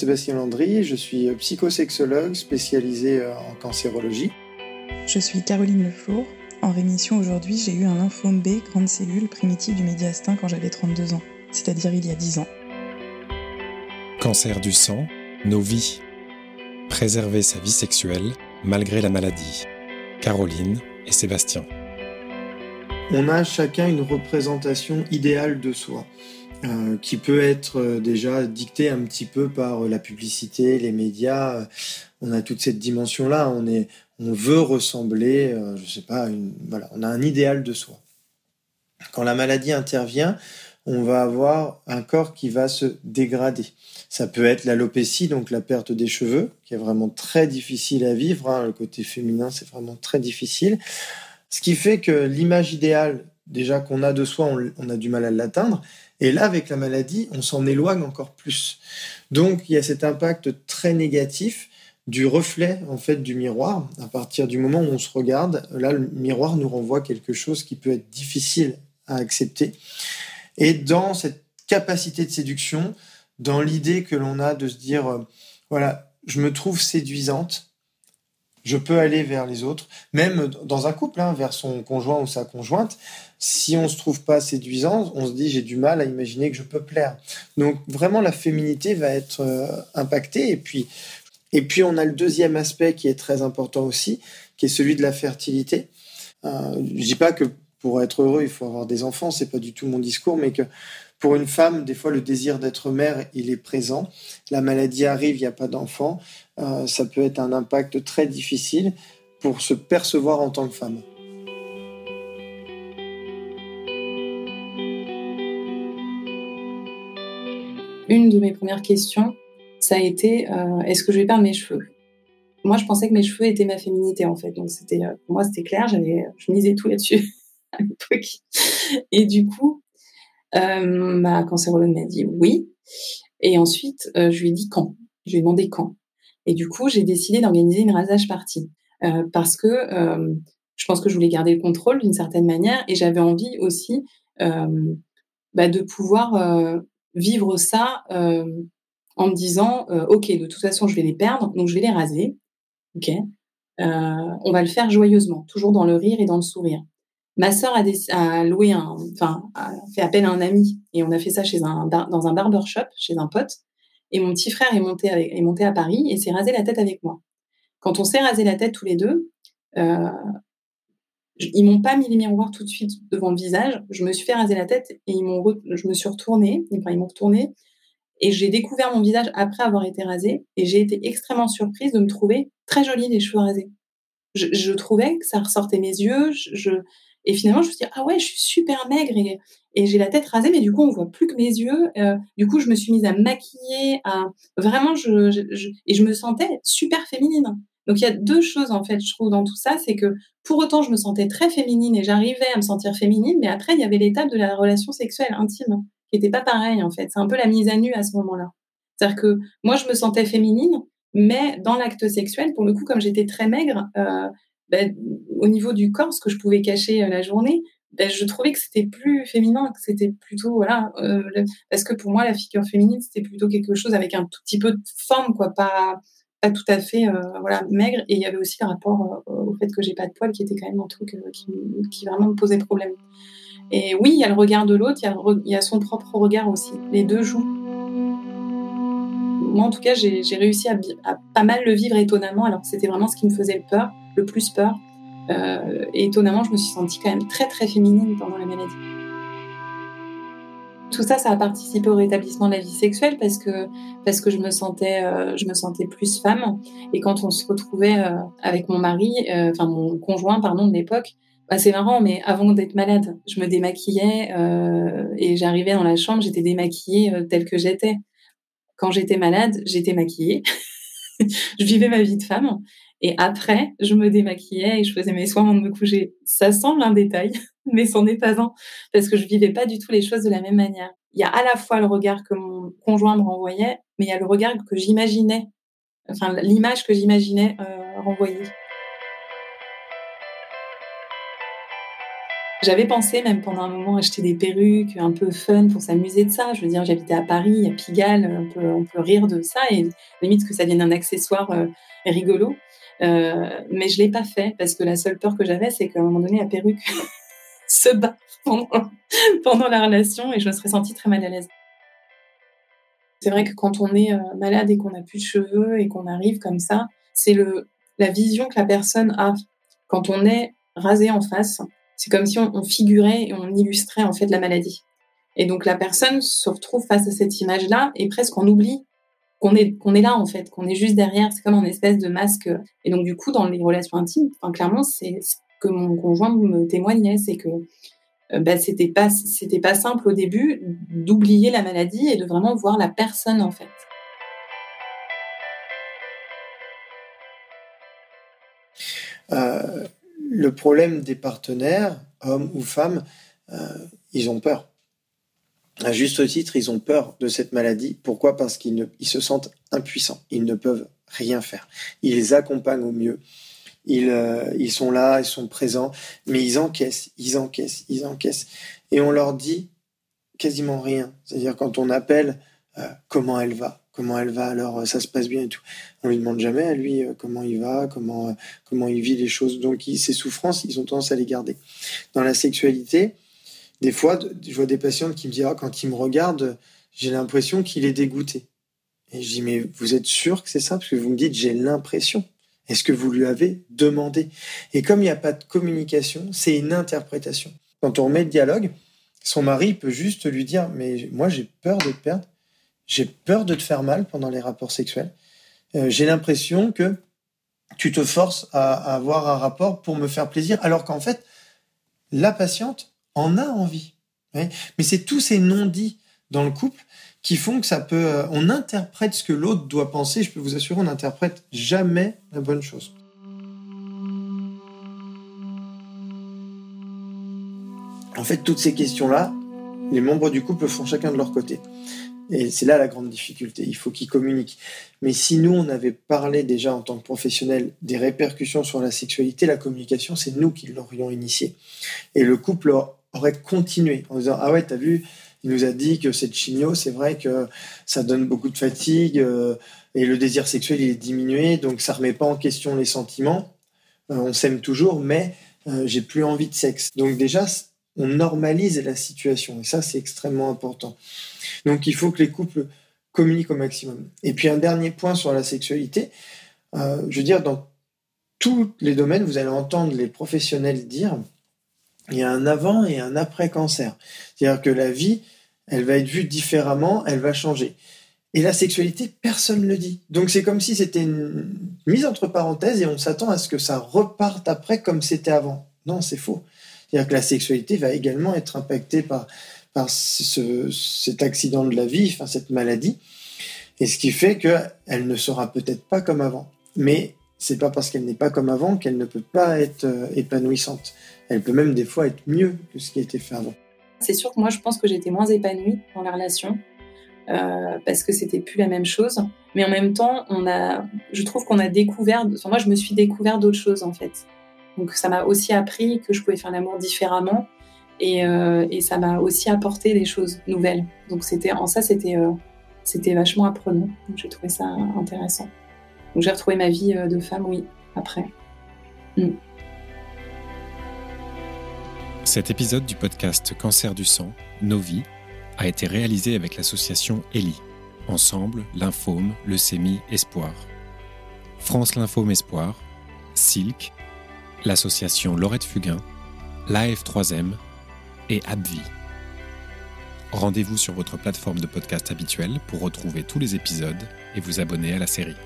Sébastien Landry, je suis psychosexologue spécialisé euh, en cancérologie. Je suis Caroline Lefour. En rémission aujourd'hui, j'ai eu un lymphome B, grande cellule primitive du médiastin quand j'avais 32 ans, c'est-à-dire il y a 10 ans. Cancer du sang, nos vies. Préserver sa vie sexuelle malgré la maladie. Caroline et Sébastien. On a chacun une représentation idéale de soi. Euh, qui peut être euh, déjà dictée un petit peu par euh, la publicité, les médias. On a toute cette dimension-là. On est, on veut ressembler, je sais pas, une, voilà, on a un idéal de soi. Quand la maladie intervient, on va avoir un corps qui va se dégrader. Ça peut être l'alopécie, donc la perte des cheveux, qui est vraiment très difficile à vivre. Hein. Le côté féminin, c'est vraiment très difficile. Ce qui fait que l'image idéale, déjà qu'on a de soi, on a du mal à l'atteindre. Et là, avec la maladie, on s'en éloigne encore plus. Donc, il y a cet impact très négatif du reflet en fait du miroir. À partir du moment où on se regarde, là, le miroir nous renvoie quelque chose qui peut être difficile à accepter. Et dans cette capacité de séduction, dans l'idée que l'on a de se dire, euh, voilà, je me trouve séduisante, je peux aller vers les autres, même dans un couple, hein, vers son conjoint ou sa conjointe. Si on se trouve pas séduisant, on se dit j'ai du mal à imaginer que je peux plaire. Donc vraiment la féminité va être euh, impactée. Et puis, et puis on a le deuxième aspect qui est très important aussi, qui est celui de la fertilité. Euh, je dis pas que pour être heureux il faut avoir des enfants, c'est pas du tout mon discours, mais que pour une femme, des fois, le désir d'être mère, il est présent. La maladie arrive, il n'y a pas d'enfant. Euh, ça peut être un impact très difficile pour se percevoir en tant que femme. Une de mes premières questions, ça a été euh, est-ce que je vais perdre mes cheveux? Moi, je pensais que mes cheveux étaient ma féminité en fait, donc c'était euh, pour moi c'était clair. J'avais, je misais tout là-dessus à l'époque. Et du coup, ma cancérologue m'a dit oui. Et ensuite, euh, je lui ai dit quand. Je lui ai demandé quand. Et du coup, j'ai décidé d'organiser une rasage partie euh, parce que euh, je pense que je voulais garder le contrôle d'une certaine manière et j'avais envie aussi euh, bah, de pouvoir euh, vivre ça en me disant ok, de toute façon, je vais les perdre, donc je vais les raser. Ok, on va le faire joyeusement, toujours dans le rire et dans le sourire. Ma sœur a, loué enfin, fait appel à un ami et on a fait ça chez un, dans un barbershop, chez un pote. Et mon petit frère est monté, est monté à Paris et s'est rasé la tête avec moi. Quand on s'est rasé la tête tous les deux, euh, ils m'ont pas mis les miroirs tout de suite devant le visage. Je me suis fait raser la tête et ils m'ont, je me suis retournée. Ils m'ont retournée et j'ai découvert mon visage après avoir été rasée et j'ai été extrêmement surprise de me trouver très jolie les cheveux rasés. Je, je trouvais que ça ressortait mes yeux. Je, et finalement, je me suis dit, ah ouais, je suis super maigre et, j'ai la tête rasée, mais du coup, on voit plus que mes yeux. Euh, du coup, je me suis mise à maquiller, à vraiment, je, et je me sentais super féminine. Donc, il y a deux choses, en fait, je trouve, dans tout ça. C'est que pour autant, je me sentais très féminine et j'arrivais à me sentir féminine, mais après, il y avait l'étape de la relation sexuelle intime qui n'était pas pareil, en fait. C'est un peu la mise à nu à ce moment-là. C'est-à-dire que moi, je me sentais féminine, mais dans l'acte sexuel, pour le coup, comme j'étais très maigre, euh, ben, au niveau du corps, ce que je pouvais cacher euh, la journée, ben, je trouvais que c'était plus féminin, que c'était plutôt voilà, euh, parce que pour moi la figure féminine c'était plutôt quelque chose avec un tout petit peu de forme, quoi, pas pas tout à fait euh, voilà maigre. Et il y avait aussi le rapport au fait que j'ai pas de poils, qui était quand même un truc qui, vraiment me posait problème. Et oui, il y a le regard de l'autre, il, il y, a son propre regard aussi. Les deux jouent. Moi, en tout cas, j'ai réussi à, à, pas mal le vivre étonnamment, alors que c'était vraiment ce qui me faisait peur le plus peur. Euh, et étonnamment, je me suis sentie quand même très très féminine pendant la maladie. Tout ça, ça a participé au rétablissement de la vie sexuelle parce que parce que je me sentais euh, je me sentais plus femme. Et quand on se retrouvait euh, avec mon mari, enfin mon conjoint pardon de l'époque, bah, c'est marrant, mais avant d'être malade, je me démaquillais et j'arrivais dans la chambre, j'étais démaquillée telle que j'étais. Quand j'étais malade, j'étais maquillée. je vivais ma vie de femme et après, je me démaquillais et je faisais mes soins avant de me coucher. Ça semble un détail, mais c'en est pas un, parce que je vivais pas du tout les choses de la même manière. Il y a à la fois le regard que mon conjoint me renvoyait, mais il y a le regard que j'imaginais, enfin l'image que j'imaginais euh, renvoyer. J'avais pensé même pendant un moment acheter des perruques un peu fun pour s'amuser de ça. Je veux dire, j'habitais à Paris, à Pigalle, on peut, rire de ça et limite que ça devienne un accessoire euh, rigolo. Euh, mais je l'ai pas fait parce que la seule peur que j'avais, c'est qu'à un moment donné, la perruque se bat pendant, pendant la relation et je me serais sentie très mal à l'aise. C'est vrai que quand on est euh, malade et qu'on n'a plus de cheveux et qu'on arrive comme ça, c'est le la vision que la personne a quand on est rasé en face c'est comme si on, figurait et on illustrait en fait la maladie. Et donc la personne se retrouve face à cette image-là et presque on oublie qu'on est qu'on est là en fait, qu'on est juste derrière. C'est comme un espèce de masque. Et donc du coup dans les relations intimes, clairement c'est ce que mon conjoint me témoignait, c'est que bah, c'était pas c'était pas simple au début d'oublier la maladie et de vraiment voir la personne en fait. Euh, le problème des partenaires, hommes ou femmes, euh, ils ont peur. À juste titre, ils ont peur de cette maladie. Pourquoi? Parce qu'ils se sentent impuissants. Ils ne peuvent rien faire. Ils les accompagnent au mieux. Ils, euh, ils sont là, ils sont présents, mais ils encaissent, ils encaissent, ils encaissent. Et on leur dit quasiment rien. C'est-à-dire quand on appelle euh, comment elle va, comment elle va, alors euh, ça se passe bien et tout. On lui demande jamais à lui euh, comment il va, comment, euh, comment il vit les choses. Donc ses souffrances, ils ont tendance à les garder. Dans la sexualité, des fois, je vois des patientes qui me disent, ah, quand il me regarde, j'ai l'impression qu'il est dégoûté. Et je dis, mais vous êtes sûr que c'est ça? Parce que vous me dites, j'ai l'impression. Est-ce que vous lui avez demandé? Et comme il n'y a pas de communication, c'est une interprétation. Quand on remet le dialogue, son mari peut juste lui dire, mais moi j'ai peur de te perdre j'ai peur de te faire mal pendant les rapports sexuels. Euh, j'ai l'impression que tu te forces à, avoir un rapport pour me faire plaisir, alors qu'en fait, la patiente en a envie. Mais c'est tous ces non-dits dans le couple qui font que ça peut. Euh, on interprète ce que l'autre doit penser. Je peux vous assurer, on n'interprète jamais la bonne chose. En fait, toutes ces questions-là, les membres du couple font chacun de leur côté. Et c'est là la grande difficulté. Il faut qu'ils communiquent. Mais si nous, on avait parlé déjà en tant que professionnels des répercussions sur la sexualité, la communication, c'est nous qui l'aurions initié. Et le couple aurait continué en disant Ah ouais, t'as vu, il nous a dit que cette chimio, c'est vrai que ça donne beaucoup de fatigue euh, et le désir sexuel il est diminué, donc ça remet pas en question les sentiments. Euh, on s'aime toujours, mais euh, j'ai plus envie de sexe. Donc déjà, on normalise la situation et ça, c'est extrêmement important. Donc il faut que les couples communiquent au maximum. Et puis un dernier point sur la sexualité, euh, je veux dire, dans tous les domaines, vous allez entendre les professionnels dire, il y a un avant et un après cancer. C'est-à-dire que la vie, elle va être vue différemment, elle va changer. Et la sexualité, personne ne le dit. Donc c'est comme si c'était une mise entre parenthèses et on s'attend à ce que ça reparte après comme c'était avant. Non, c'est faux. C'est-à-dire que la sexualité va également être impactée par par ce, cet accident de la vie, enfin cette maladie, et ce qui fait qu'elle ne sera peut-être pas comme avant. Mais c'est pas parce qu'elle n'est pas comme avant qu'elle ne peut pas être euh, épanouissante. Elle peut même des fois être mieux que ce qui a été fait avant. C'est sûr que moi je pense que j'étais moins épanouie dans la relation euh, parce que c'était plus la même chose. Mais en même temps, on a, je trouve qu'on a découvert, enfin, moi je me suis découvert d'autres choses en fait. Donc ça m'a aussi appris que je pouvais faire l'amour différemment euh, et, ça m'a aussi apporté des choses nouvelles. Donc c'était en ça c'était euh, c'était vachement apprenant. J'ai trouvé ça intéressant. Donc j'ai retrouvé ma vie euh, de femme, oui, après. Mm. Cet épisode du podcast Cancer du sang, Nos vies, a été réalisé avec l'association ELI. Ensemble, lymphome, leucémie, espoir. France Lymphome Espoir, Silk, l'association Laurette Fugain, l'AF3M et Abvi. Rendez-vous sur votre plateforme de podcast habituelle pour retrouver tous les épisodes et vous abonner à la série.